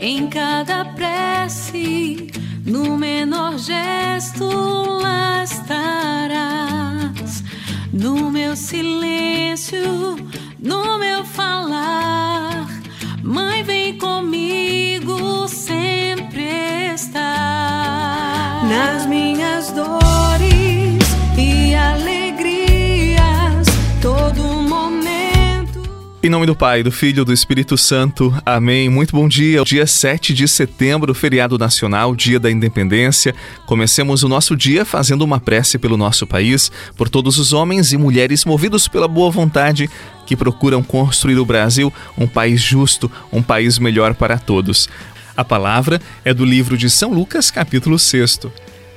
em cada prece, no menor gesto lá estarás. No meu silêncio, no meu falar, Em nome do Pai, do Filho e do Espírito Santo. Amém. Muito bom dia. Dia 7 de setembro, feriado nacional, dia da independência. Comecemos o nosso dia fazendo uma prece pelo nosso país, por todos os homens e mulheres movidos pela boa vontade que procuram construir o Brasil um país justo, um país melhor para todos. A palavra é do livro de São Lucas, capítulo 6.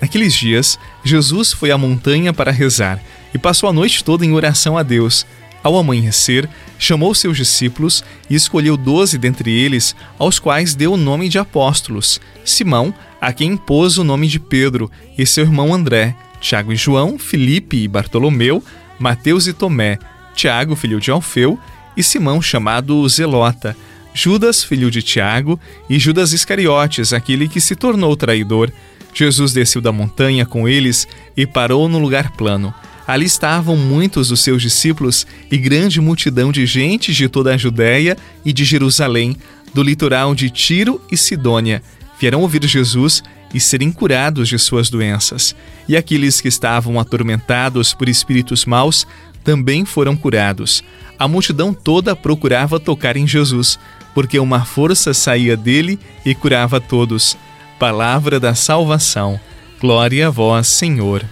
Naqueles dias, Jesus foi à montanha para rezar e passou a noite toda em oração a Deus. Ao amanhecer, chamou seus discípulos e escolheu doze dentre eles, aos quais deu o nome de apóstolos: Simão, a quem impôs o nome de Pedro, e seu irmão André, Tiago e João, Filipe e Bartolomeu, Mateus e Tomé, Tiago, filho de Alfeu, e Simão, chamado Zelota, Judas, filho de Tiago, e Judas Iscariotes, aquele que se tornou traidor. Jesus desceu da montanha com eles e parou no lugar plano. Ali estavam muitos dos seus discípulos e grande multidão de gente de toda a Judéia e de Jerusalém, do litoral de Tiro e Sidônia. Vieram ouvir Jesus e serem curados de suas doenças. E aqueles que estavam atormentados por espíritos maus também foram curados. A multidão toda procurava tocar em Jesus, porque uma força saía dele e curava todos. Palavra da salvação. Glória a vós, Senhor.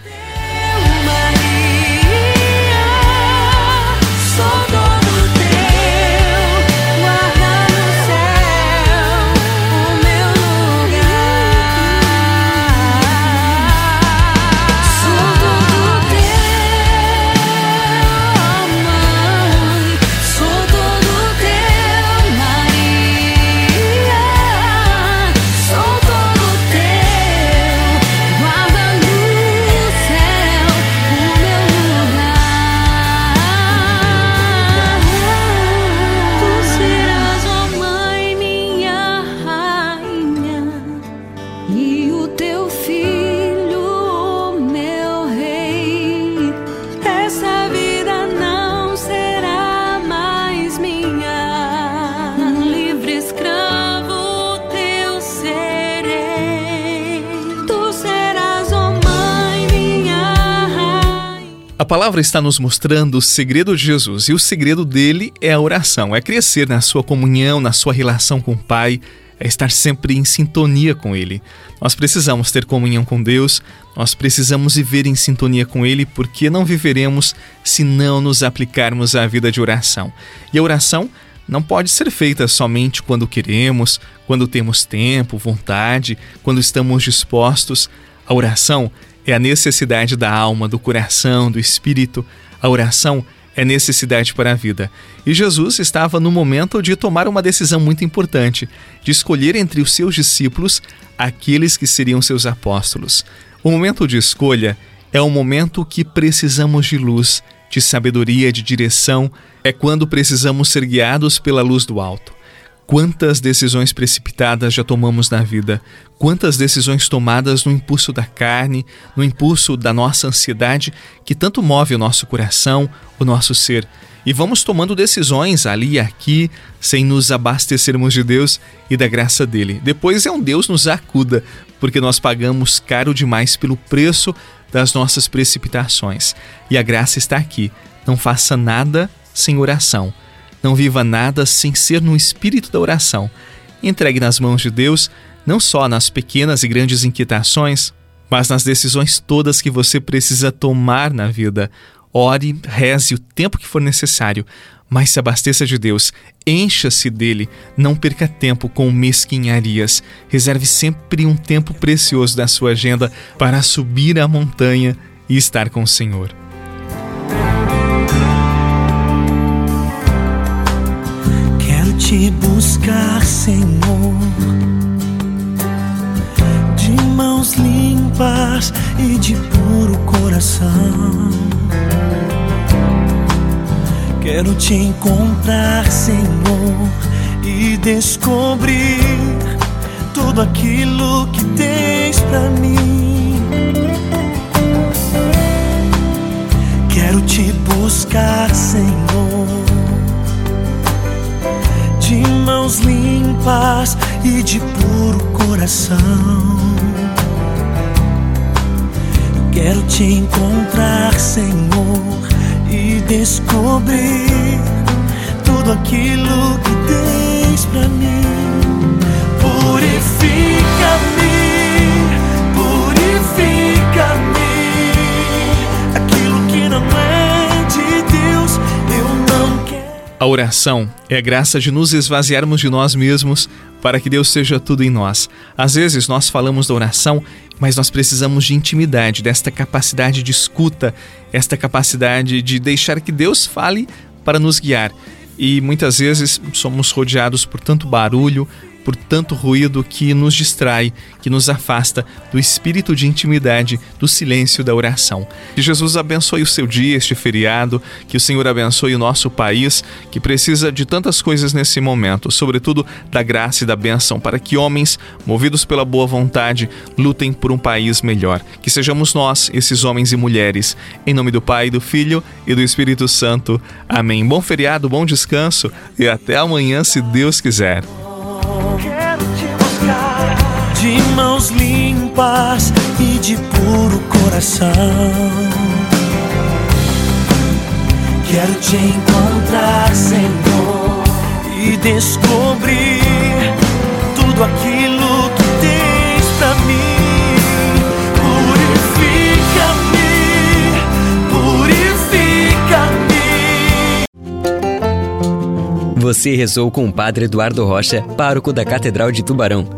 Palavra está nos mostrando o segredo de Jesus e o segredo dele é a oração, é crescer na sua comunhão, na sua relação com o Pai, é estar sempre em sintonia com Ele. Nós precisamos ter comunhão com Deus, nós precisamos viver em sintonia com Ele, porque não viveremos se não nos aplicarmos à vida de oração. E a oração não pode ser feita somente quando queremos, quando temos tempo, vontade, quando estamos dispostos. A oração é a necessidade da alma, do coração, do espírito. A oração é necessidade para a vida. E Jesus estava no momento de tomar uma decisão muito importante, de escolher entre os seus discípulos aqueles que seriam seus apóstolos. O momento de escolha é o momento que precisamos de luz, de sabedoria, de direção, é quando precisamos ser guiados pela luz do alto. Quantas decisões precipitadas já tomamos na vida? Quantas decisões tomadas no impulso da carne, no impulso da nossa ansiedade, que tanto move o nosso coração, o nosso ser? E vamos tomando decisões ali e aqui, sem nos abastecermos de Deus e da graça dele. Depois é um Deus nos acuda, porque nós pagamos caro demais pelo preço das nossas precipitações. E a graça está aqui. Não faça nada sem oração. Não viva nada sem ser no espírito da oração. Entregue nas mãos de Deus, não só nas pequenas e grandes inquietações, mas nas decisões todas que você precisa tomar na vida. Ore, reze o tempo que for necessário, mas se abasteça de Deus, encha-se dele, não perca tempo com mesquinharias. Reserve sempre um tempo precioso da sua agenda para subir a montanha e estar com o Senhor. Te buscar, Senhor, de mãos limpas e de puro coração. Quero te encontrar, Senhor, e descobrir tudo aquilo que coração. Quero te encontrar, Senhor, e descobrir tudo aquilo que tens pra mim. A oração é a graça de nos esvaziarmos de nós mesmos para que Deus seja tudo em nós. Às vezes nós falamos da oração, mas nós precisamos de intimidade, desta capacidade de escuta, esta capacidade de deixar que Deus fale para nos guiar. E muitas vezes somos rodeados por tanto barulho, por tanto ruído que nos distrai, que nos afasta do espírito de intimidade, do silêncio da oração. Que Jesus abençoe o seu dia, este feriado, que o Senhor abençoe o nosso país, que precisa de tantas coisas nesse momento, sobretudo da graça e da bênção, para que homens, movidos pela boa vontade, lutem por um país melhor. Que sejamos nós, esses homens e mulheres, em nome do Pai, do Filho e do Espírito Santo. Amém. Bom feriado, bom descanso e até amanhã, se Deus quiser. De mãos limpas e de puro coração. Quero te encontrar, Senhor, e descobrir tudo aquilo que tens pra mim. Você rezou com o Padre Eduardo Rocha, pároco da Catedral de Tubarão.